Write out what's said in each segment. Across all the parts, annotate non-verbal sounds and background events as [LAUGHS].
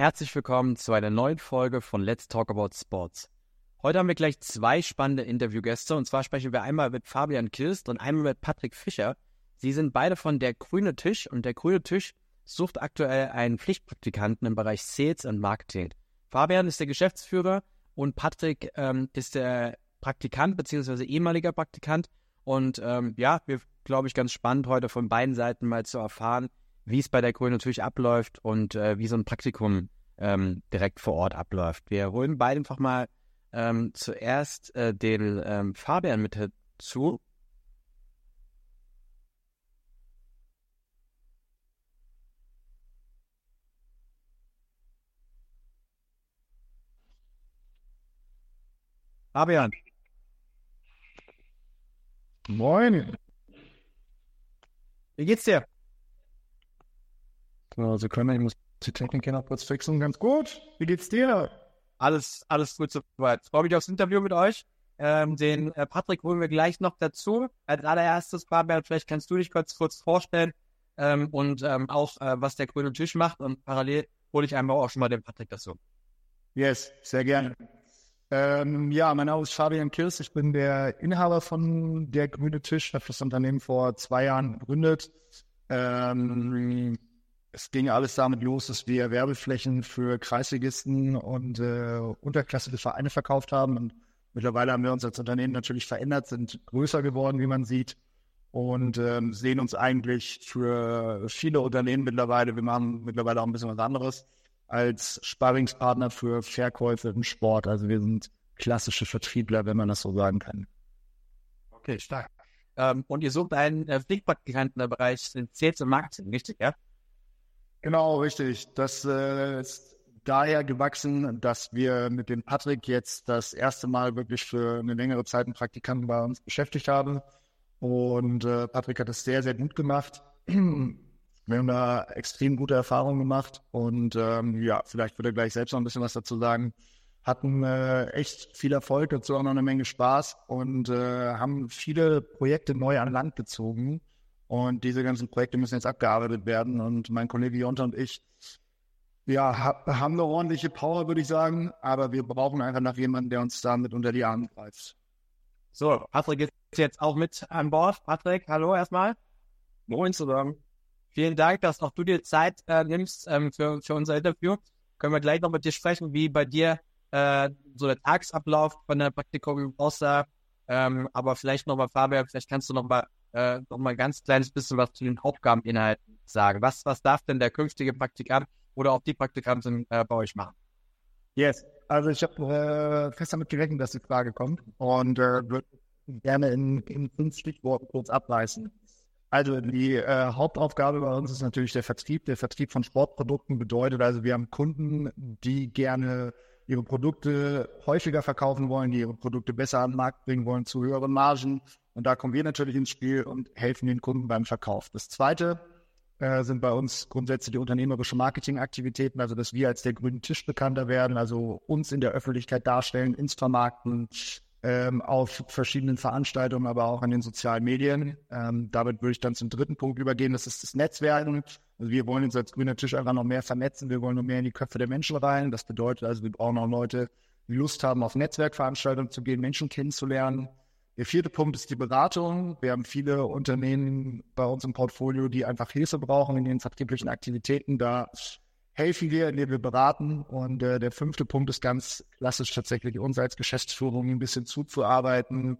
Herzlich willkommen zu einer neuen Folge von Let's Talk About Sports. Heute haben wir gleich zwei spannende Interviewgäste und zwar sprechen wir einmal mit Fabian Kirst und einmal mit Patrick Fischer. Sie sind beide von der Grüne Tisch und der Grüne Tisch sucht aktuell einen Pflichtpraktikanten im Bereich Sales und Marketing. Fabian ist der Geschäftsführer und Patrick ähm, ist der Praktikant bzw. ehemaliger Praktikant. Und ähm, ja, wir glaube ich ganz spannend heute von beiden Seiten mal zu erfahren, wie es bei der Grünen natürlich abläuft und äh, wie so ein Praktikum ähm, direkt vor Ort abläuft. Wir holen beide einfach mal ähm, zuerst äh, den ähm, Fabian mit dazu. Fabian. Moin. Wie geht's dir? So, Sekunde, ich muss die Technik hier noch kurz fixen. Ganz gut. Wie geht's dir? Alles, alles gut soweit. Freue mich aufs Interview mit euch. Ähm, den äh, Patrick holen wir gleich noch dazu. Als allererstes, Fabian, vielleicht kannst du dich kurz, kurz vorstellen ähm, und ähm, auch, äh, was der grüne Tisch macht. Und parallel hole ich einmal auch schon mal den Patrick dazu. Yes, sehr gerne. Ähm, ja, mein Name ist Fabian Kirs. Ich bin der Inhaber von der Grüne Tisch. Ich habe das Unternehmen vor zwei Jahren gegründet. Ähm, es ging alles damit los, dass wir Werbeflächen für Kreisligisten und äh, unterklassige Vereine verkauft haben. Und mittlerweile haben wir uns als Unternehmen natürlich verändert, sind größer geworden, wie man sieht, und ähm, sehen uns eigentlich für viele Unternehmen mittlerweile, wir machen mittlerweile auch ein bisschen was anderes, als Sparringspartner für Verkäufe im Sport. Also wir sind klassische Vertriebler, wenn man das so sagen kann. Okay, stark. Ähm, und ihr sucht einen äh, Pflichtpraktikanten im Bereich Sales und Marketing, richtig, ja? Genau, richtig. Das äh, ist daher gewachsen, dass wir mit dem Patrick jetzt das erste Mal wirklich für eine längere Zeit einen Praktikanten bei uns beschäftigt haben. Und äh, Patrick hat es sehr, sehr gut gemacht. [CLEARS THROAT] Wir haben da extrem gute Erfahrungen gemacht und ähm, ja, vielleicht würde er gleich selbst noch ein bisschen was dazu sagen. Hatten äh, echt viel Erfolg, dazu auch noch eine Menge Spaß und äh, haben viele Projekte neu an Land gezogen und diese ganzen Projekte müssen jetzt abgearbeitet werden. Und mein Kollege Jonta und ich, ja, haben eine ordentliche Power, würde ich sagen. Aber wir brauchen einfach nach jemandem, der uns damit unter die Arme greift. So, Patrick ist jetzt auch mit an Bord. Patrick, hallo erstmal. Moin zusammen. Vielen Dank, dass auch du dir Zeit äh, nimmst ähm, für, für unser Interview. Können wir gleich noch mit dir sprechen, wie bei dir äh, so der Tagesablauf von der Praktikum aussah. Ähm, aber vielleicht nochmal, Fabian, vielleicht kannst du nochmal äh, noch mal ein ganz kleines bisschen was zu den Aufgabeninhalten sagen. Was, was darf denn der künftige Praktikant oder auch die Praktikantin äh, bei euch machen? Yes, also ich habe äh, fest damit gerechnet, dass die Frage kommt und äh, würde gerne in, in fünf Stichworten kurz abreißen. Also die äh, Hauptaufgabe bei uns ist natürlich der Vertrieb. Der Vertrieb von Sportprodukten bedeutet also, wir haben Kunden, die gerne ihre Produkte häufiger verkaufen wollen, die ihre Produkte besser an den Markt bringen wollen, zu höheren Margen. Und da kommen wir natürlich ins Spiel und helfen den Kunden beim Verkauf. Das Zweite äh, sind bei uns grundsätzlich die unternehmerische Marketingaktivitäten, also dass wir als der grüne Tisch bekannter werden, also uns in der Öffentlichkeit darstellen, ins Vermarkten, ähm, auf verschiedenen Veranstaltungen, aber auch an den sozialen Medien. Ähm, damit würde ich dann zum dritten Punkt übergehen, das ist das Netzwerken. Also wir wollen uns als grüner Tisch einfach noch mehr vernetzen, wir wollen noch mehr in die Köpfe der Menschen rein. Das bedeutet also, wir brauchen auch Leute, die Lust haben, auf Netzwerkveranstaltungen zu gehen, Menschen kennenzulernen. Der vierte Punkt ist die Beratung. Wir haben viele Unternehmen bei uns im Portfolio, die einfach Hilfe brauchen in den vertrieblichen Aktivitäten. Da helfen wir, indem wir beraten. Und äh, der fünfte Punkt ist ganz klassisch tatsächlich uns als Geschäftsführung ein bisschen zuzuarbeiten,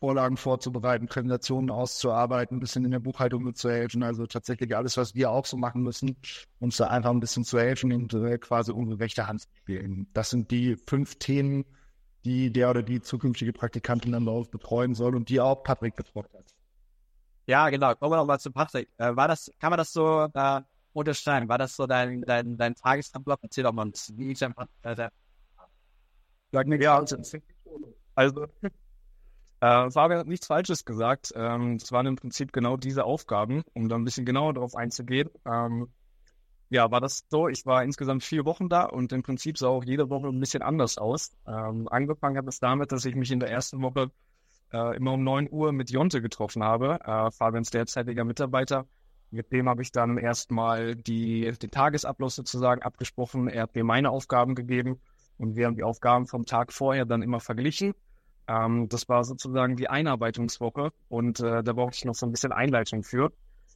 Vorlagen vorzubereiten, Präsentationen auszuarbeiten, ein bisschen in der Buchhaltung mitzuhelfen. Also tatsächlich alles, was wir auch so machen müssen, uns da einfach ein bisschen zu helfen und äh, quasi unsere rechte Hand zu spielen. Das sind die fünf Themen, die der oder die zukünftige Praktikantin dann bei betreuen soll und die auch Patrick betreut hat. Ja, genau. Kommen wir nochmal zu Patrick. Äh, war das, kann man das so äh, unterschreiben? War das so dein, dein, dein Tagesablauf? Erzähl doch mal ein bisschen, wie ist dein äh, Ja, also, also äh, Fabian hat nichts Falsches gesagt. Ähm, es waren im Prinzip genau diese Aufgaben, um da ein bisschen genauer darauf einzugehen. Ähm, ja, war das so. Ich war insgesamt vier Wochen da und im Prinzip sah auch jede Woche ein bisschen anders aus. Ähm, angefangen hat es damit, dass ich mich in der ersten Woche äh, immer um neun Uhr mit Jonte getroffen habe, äh, Fabians derzeitiger Mitarbeiter, Mit dem habe ich dann erstmal den Tagesablauf sozusagen abgesprochen. Er hat mir meine Aufgaben gegeben und wir haben die Aufgaben vom Tag vorher dann immer verglichen. Ähm, das war sozusagen die Einarbeitungswoche und äh, da brauchte ich noch so ein bisschen Einleitung für.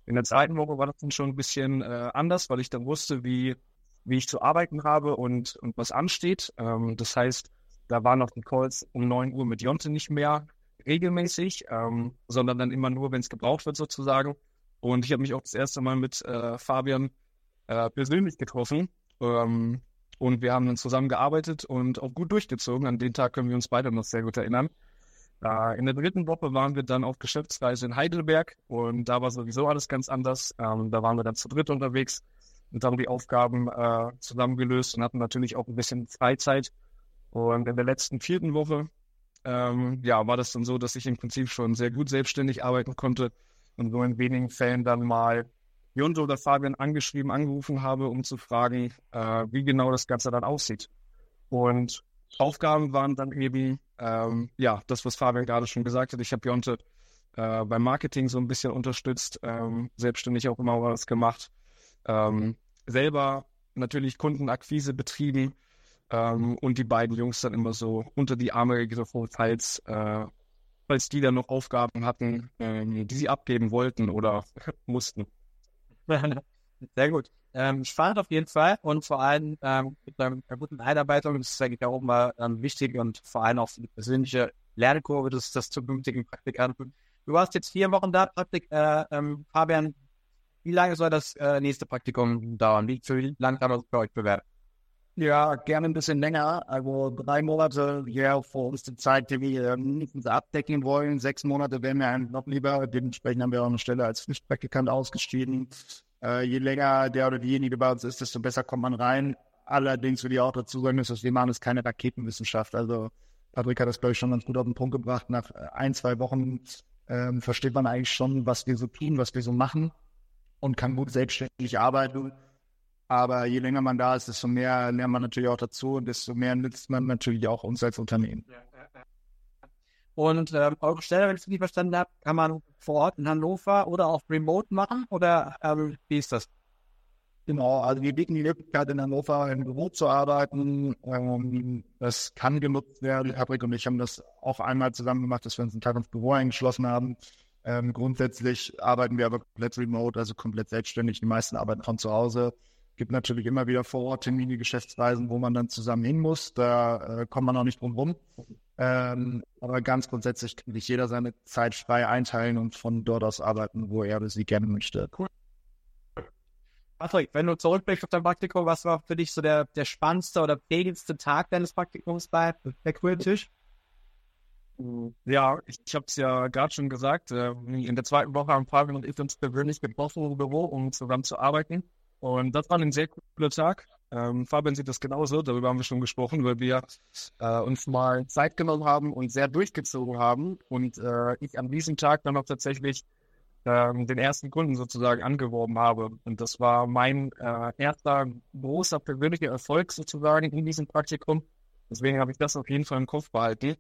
In der zweiten Woche war das dann schon ein bisschen äh, anders, weil ich dann wusste, wie, wie ich zu arbeiten habe und, und was ansteht. Ähm, das heißt, da waren noch die Calls um 9 Uhr mit Jonte nicht mehr regelmäßig, ähm, sondern dann immer nur, wenn es gebraucht wird sozusagen. Und ich habe mich auch das erste Mal mit äh, Fabian äh, persönlich getroffen. Ähm, und wir haben dann zusammen gearbeitet und auch gut durchgezogen. An den Tag können wir uns beide noch sehr gut erinnern. In der dritten Woche waren wir dann auf Geschäftsreise in Heidelberg und da war sowieso alles ganz anders. Ähm, da waren wir dann zu dritt unterwegs und haben die Aufgaben äh, zusammengelöst und hatten natürlich auch ein bisschen Freizeit. Und in der letzten vierten Woche ähm, ja, war das dann so, dass ich im Prinzip schon sehr gut selbstständig arbeiten konnte und so in wenigen Fällen dann mal Jonto oder Fabian angeschrieben, angerufen habe, um zu fragen, äh, wie genau das Ganze dann aussieht. Und Aufgaben waren dann eben, ähm, ja, das, was Fabian gerade schon gesagt hat. Ich habe Jonte äh, beim Marketing so ein bisschen unterstützt, ähm, selbstständig auch immer was gemacht. Ähm, selber natürlich Kundenakquise betrieben, ähm, und die beiden Jungs dann immer so unter die Arme gegriffen, falls, äh, falls die dann noch Aufgaben hatten, ähm, die sie abgeben wollten oder [LAUGHS] mussten. [LAUGHS] Sehr gut. Ähm, spannend auf jeden Fall und vor allem ähm, mit einer, guten Einarbeitung, das ist eigentlich auch immer ähm, wichtig und vor allem auch für die persönliche Lernkurve des, des zukünftigen Praktikanten. Du warst jetzt vier Wochen da, Praktik, äh, ähm, Fabian. Wie lange soll das äh, nächste Praktikum dauern? Wie, wie lange kann man sich bei euch bewerben? Ja, gerne ein bisschen länger. Also drei Monate ja, vor uns die Zeit, die wir mindestens abdecken wollen. Sechs Monate wären mir noch lieber. Dementsprechend haben wir auch eine Stelle als Pflichtpraktikant ausgestiegen. Äh, je länger der oder diejenige bei uns ist, desto besser kommt man rein. Allerdings will ich auch dazu sagen, dass wir machen ist keine Raketenwissenschaft. Also Patrick hat das, glaube ich, schon ganz gut auf den Punkt gebracht. Nach ein, zwei Wochen ähm, versteht man eigentlich schon, was wir so tun, was wir so machen und kann gut selbstständig arbeiten. Aber je länger man da ist, desto mehr lernt man natürlich auch dazu und desto mehr nützt man natürlich auch uns als Unternehmen. Und ähm, eure Stelle, wenn ich es richtig verstanden habe, kann man vor Ort in Hannover oder auch remote machen? Oder ähm, wie ist das? Genau, also wir bieten die Möglichkeit, in Hannover im Büro zu arbeiten. Ähm, das kann genutzt werden. Patrick und ich haben das auch einmal zusammen gemacht, dass wir uns einen Tag ins Büro eingeschlossen haben. Ähm, grundsätzlich arbeiten wir aber komplett remote, also komplett selbstständig. Die meisten arbeiten von zu Hause gibt natürlich immer wieder vor Ort Termine, Geschäftsreisen, wo man dann zusammen hin muss. Da äh, kommt man auch nicht drum rum. Ähm, aber ganz grundsätzlich kann sich jeder seine Zeit frei einteilen und von dort aus arbeiten, wo er oder sie gerne möchte. Cool. Patrick, wenn du zurückblickst auf dein Praktikum, was war für dich so der, der spannendste oder prägendste Tag deines Praktikums bei der Tisch? Ja, ich, ich habe es ja gerade schon gesagt. Äh, in der zweiten Woche haben Fabian und ich uns persönlich getroffen im Büro, um zusammen zu arbeiten. Und das war ein sehr cooler Tag. Ähm, Fabian sieht das genauso, darüber haben wir schon gesprochen, weil wir äh, uns mal Zeit genommen haben und sehr durchgezogen haben. Und äh, ich an diesem Tag dann auch tatsächlich ähm, den ersten Kunden sozusagen angeworben habe. Und das war mein äh, erster großer persönlicher Erfolg sozusagen in diesem Praktikum. Deswegen habe ich das auf jeden Fall im Kopf behalten.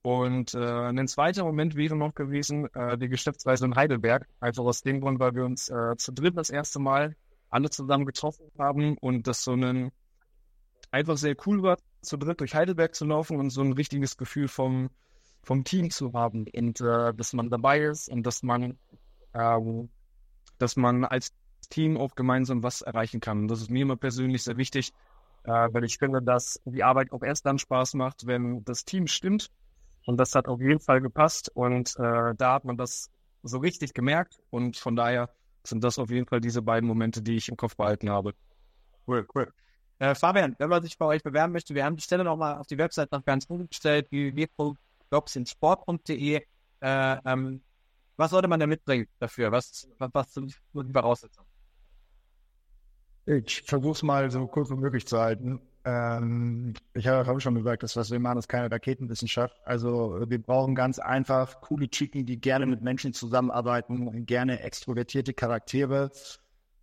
Und äh, ein zweiter Moment wäre noch gewesen, äh, die Geschäftsreise in Heidelberg. Einfach aus dem Grund, weil wir uns äh, zu dritt das erste Mal alle zusammen getroffen haben und das so ein einfach sehr cool war, zu dritt durch Heidelberg zu laufen und so ein richtiges Gefühl vom, vom Team zu haben und äh, dass man dabei ist und dass man äh, dass man als Team auch gemeinsam was erreichen kann. Und das ist mir immer persönlich sehr wichtig, äh, weil ich finde, dass die Arbeit auch erst dann Spaß macht, wenn das Team stimmt. Und das hat auf jeden Fall gepasst und äh, da hat man das so richtig gemerkt und von daher sind das auf jeden Fall diese beiden Momente, die ich im Kopf behalten habe. Cool, cool. Äh, Fabian, wenn man sich bei euch bewerben möchte, wir haben die Stelle nochmal auf die Website noch ganz unten gestellt, www.jobsinsport.de. Äh, ähm, was sollte man da mitbringen dafür? Was, was, was sind die Voraussetzungen? Ich versuche es mal so kurz wie möglich zu halten. Ähm, ich habe hab schon gesagt, dass was wir machen, ist keine Raketenwissenschaft. Also wir brauchen ganz einfach coole Chicken, die gerne mit Menschen zusammenarbeiten, gerne extrovertierte Charaktere.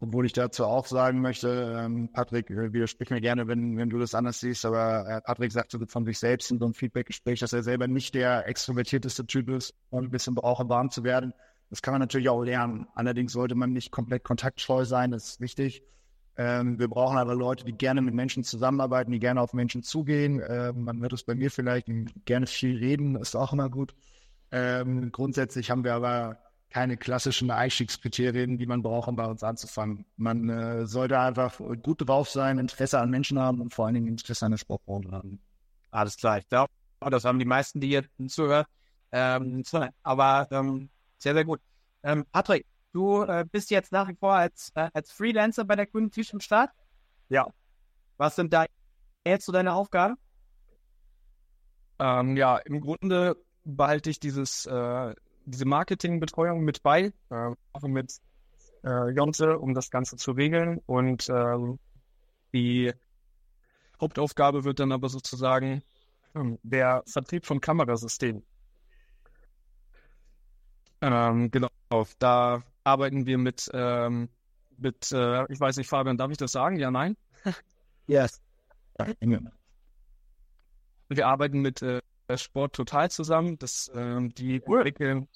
Obwohl ich dazu auch sagen möchte, ähm, Patrick, äh, widersprich mir gerne, wenn, wenn du das anders siehst, aber äh, Patrick sagte von sich selbst in so einem Feedbackgespräch, dass er selber nicht der extrovertierteste Typ ist und ein bisschen braucht, warm zu werden. Das kann man natürlich auch lernen. Allerdings sollte man nicht komplett kontaktscheu sein, das ist wichtig. Ähm, wir brauchen aber Leute, die gerne mit Menschen zusammenarbeiten, die gerne auf Menschen zugehen. Ähm, man wird es bei mir vielleicht gerne viel reden, ist auch immer gut. Ähm, grundsätzlich haben wir aber keine klassischen Einstiegskriterien, die man braucht, um bei uns anzufangen. Man äh, sollte einfach gut drauf sein, Interesse an Menschen haben und vor allen Dingen Interesse an der Sportbranche haben. Alles klar. Ich glaube, das haben die meisten, die jetzt zuhören. Ähm, aber ähm, sehr, sehr gut. Ähm, Patrick, du äh, bist jetzt nach wie vor als, äh, als Freelancer bei der Grünen Tisch im Start? Ja. Was sind da jetzt so deine Aufgaben? Ähm, ja, im Grunde behalte ich dieses, äh, diese Marketingbetreuung mit bei, äh, mit äh, Jonte, um das Ganze zu regeln. Und ähm, die Hauptaufgabe wird dann aber sozusagen hm, der Vertrieb von Kamerasystemen. Ähm, genau, da arbeiten wir mit, ähm, mit äh, ich weiß nicht, Fabian, darf ich das sagen? Ja, nein? [LAUGHS] yes. Wir arbeiten mit äh, Sport Total zusammen. Das, ähm, die entwickeln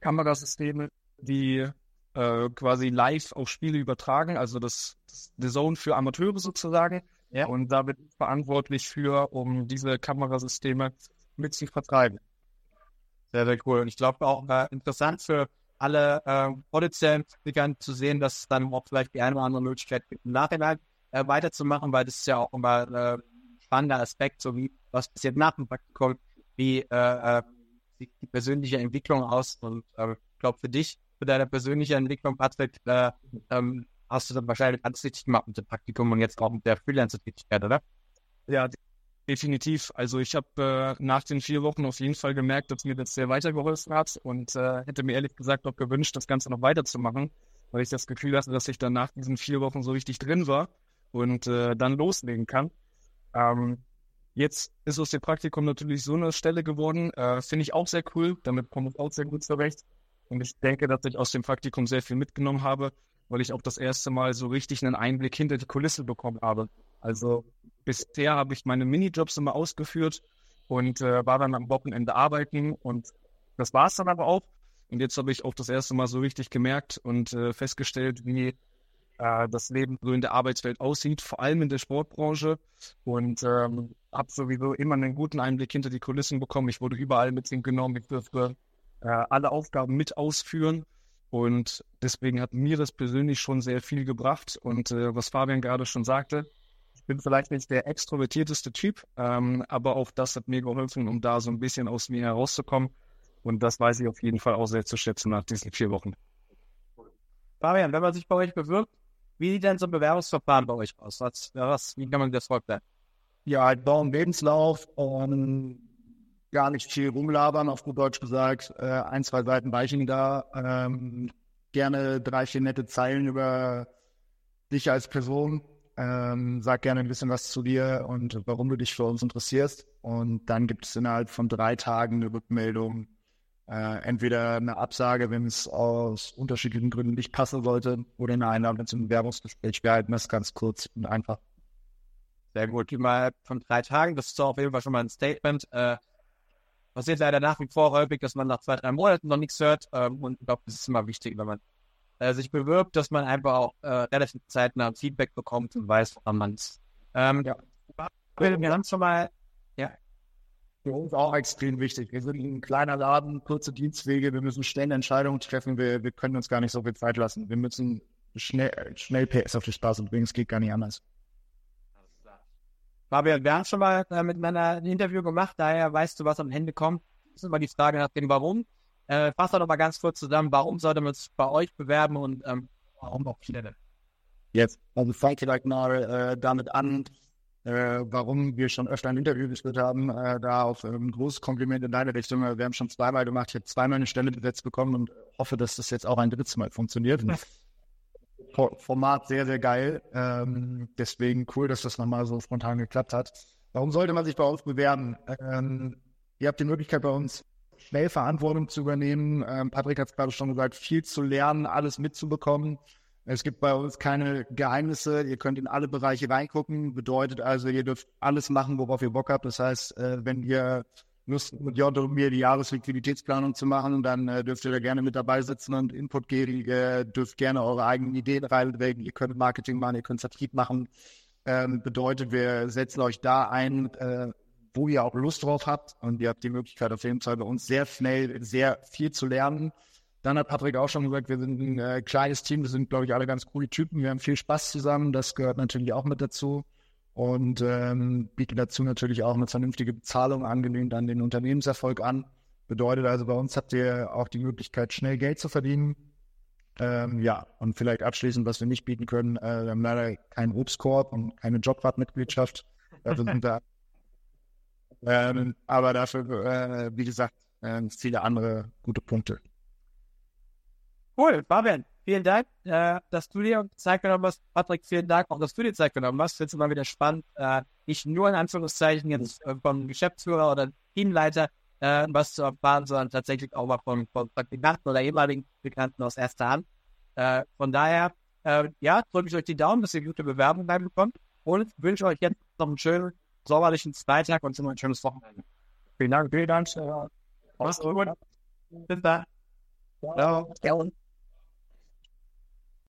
Kamerasysteme, die äh, quasi live auf Spiele übertragen, also das, das The Zone für Amateure sozusagen. Ja. Und da bin ich verantwortlich für, um diese Kamerasysteme mit zu vertreiben. Sehr, sehr cool. Und ich glaube auch äh, interessant für alle äh, potenziellen Entwicklern zu sehen, dass es dann auch vielleicht die eine oder andere Möglichkeit gibt, im Nachhinein äh, weiterzumachen, weil das ist ja auch immer ein äh, spannender Aspekt, so wie was passiert nach dem Praktikum, wie äh, äh, sieht die persönliche Entwicklung aus. Und äh, ich glaube, für dich, für deine persönliche Entwicklung, Patrick, äh, ähm, hast du dann wahrscheinlich alles richtig gemacht mit dem Praktikum und jetzt auch mit der Freelancer-Tätigkeit, oder? Ja, definitiv. Also ich habe äh, nach den vier Wochen auf jeden Fall gemerkt, dass mir das sehr weitergeholfen hat und äh, hätte mir ehrlich gesagt auch gewünscht, das Ganze noch weiterzumachen, weil ich das Gefühl hatte, dass ich dann nach diesen vier Wochen so richtig drin war und äh, dann loslegen kann. Ähm, jetzt ist aus dem Praktikum natürlich so eine Stelle geworden, äh, finde ich auch sehr cool. Damit komme ich auch sehr gut zurecht. Und ich denke, dass ich aus dem Praktikum sehr viel mitgenommen habe weil ich auch das erste Mal so richtig einen Einblick hinter die Kulisse bekommen habe. Also bisher habe ich meine Minijobs immer ausgeführt und äh, war dann am Wochenende arbeiten und das war es dann aber auch. Und jetzt habe ich auch das erste Mal so richtig gemerkt und äh, festgestellt, wie äh, das Leben so in der Arbeitswelt aussieht, vor allem in der Sportbranche. Und ähm, habe sowieso immer einen guten Einblick hinter die Kulissen bekommen. Ich wurde überall mit genommen, ich durfte äh, alle Aufgaben mit ausführen. Und deswegen hat mir das persönlich schon sehr viel gebracht. Und äh, was Fabian gerade schon sagte, bin vielleicht nicht der extrovertierteste Typ, ähm, aber auch das hat mir geholfen, um da so ein bisschen aus mir herauszukommen. Und das weiß ich auf jeden Fall auch sehr zu schätzen nach diesen vier Wochen. Fabian, wenn man sich bei euch bewirbt, wie sieht denn so ein Bewerbungsverfahren bei euch aus? Was, was, wie kann man das vorstellen? Ja, halt bauen Lebenslauf und gar nicht viel rumlabern, auf gut Deutsch gesagt. Äh, ein, zwei Seiten weichen da. Ähm, gerne drei, vier nette Zeilen über dich als Person. Ähm, sag gerne ein bisschen was zu dir und warum du dich für uns interessierst. Und dann gibt es innerhalb von drei Tagen eine Rückmeldung. Äh, entweder eine Absage, wenn es aus unterschiedlichen Gründen nicht passen sollte, oder eine Einladung zum Bewerbungsgespräch. Wir halten das ganz kurz und einfach. Sehr gut. Innerhalb von drei Tagen, das ist auf jeden Fall schon mal ein Statement. Äh, passiert leider nach wie vor häufig, dass man nach zwei, drei Monaten noch nichts hört. Ähm, und ich glaube, das ist immer wichtig, wenn man äh, sich bewirbt, dass man einfach auch äh, relativ zeitnah Feedback bekommt und weiß, wann man es. Ähm, ja. Wir haben schon mal, ja. Für uns auch extrem wichtig. Wir sind ein kleiner Laden, kurze Dienstwege, wir müssen schnell Entscheidungen treffen, wir, wir können uns gar nicht so viel Zeit lassen. Wir müssen schnell, schnell PS auf die Straße bringen, es geht gar nicht anders. Fabian, wir haben schon mal äh, miteinander ein Interview gemacht, daher weißt du, was am Ende kommt. Das ist immer die Frage nach dem Warum. Äh, fass doch noch mal ganz kurz zusammen, warum sollte man sich bei euch bewerben und ähm, warum auch Stelle? Jetzt, also fangt vielleicht mal äh, damit an, äh, warum wir schon öfter ein Interview geführt haben. Äh, da ähm, ein großes Kompliment in deine Richtung. Wir haben schon zweimal gemacht. Ich habe zweimal eine Stelle besetzt bekommen und hoffe, dass das jetzt auch ein drittes Mal funktioniert. Format sehr, sehr geil. Ähm, deswegen cool, dass das nochmal so spontan geklappt hat. Warum sollte man sich bei uns bewerben? Ähm, ihr habt die Möglichkeit bei uns schnell Verantwortung zu übernehmen. Ähm, Patrick hat es gerade schon gesagt, viel zu lernen, alles mitzubekommen. Es gibt bei uns keine Geheimnisse. Ihr könnt in alle Bereiche reingucken. Bedeutet also, ihr dürft alles machen, worauf ihr Bock habt. Das heißt, äh, wenn ihr Lust mit Jotto und mir die Jahresliquiditätsplanung zu machen. Dann äh, dürft ihr da gerne mit dabei sitzen und Input geben. Ihr dürft gerne eure eigenen Ideen reinlegen. Ihr könnt Marketing machen, ihr könnt Vertrieb machen. Ähm, bedeutet, wir setzen euch da ein, äh, wo ihr auch Lust drauf habt. Und ihr habt die Möglichkeit, auf jeden Fall bei uns sehr schnell sehr viel zu lernen. Dann hat Patrick auch schon gesagt, wir sind ein äh, kleines Team, wir sind, glaube ich, alle ganz coole Typen. Wir haben viel Spaß zusammen, das gehört natürlich auch mit dazu. Und ähm, bieten dazu natürlich auch eine vernünftige Bezahlung angelehnt an den Unternehmenserfolg an. Bedeutet also, bei uns habt ihr auch die Möglichkeit, schnell Geld zu verdienen. Ähm, ja, und vielleicht abschließend, was wir nicht bieten können, äh, wir haben leider keinen Obstkorb und keine Jobradmitgliedschaft. Dafür sind [LAUGHS] da. Ähm, aber dafür, äh, wie gesagt, äh, viele andere gute Punkte. Cool, Fabian, vielen Dank, äh, dass du dir Zeit genommen hast. Patrick, vielen Dank auch, dass du dir Zeit genommen hast. Jetzt immer wieder spannend, äh, nicht nur in Anführungszeichen jetzt äh, vom Geschäftsführer oder Teamleiter äh, was zu erfahren, sondern tatsächlich auch mal von, von Praktikanten oder ehemaligen Bekannten aus erster Hand. Von daher, ja, drücke ich euch die Daumen, dass ihr gute Bewerbungen bekommt und wünsche euch jetzt noch einen schönen sommerlichen Freitag und ein schönes Wochenende. Vielen Dank, vielen Dank. Mach's gut. Bis dann. Ciao. Ciao.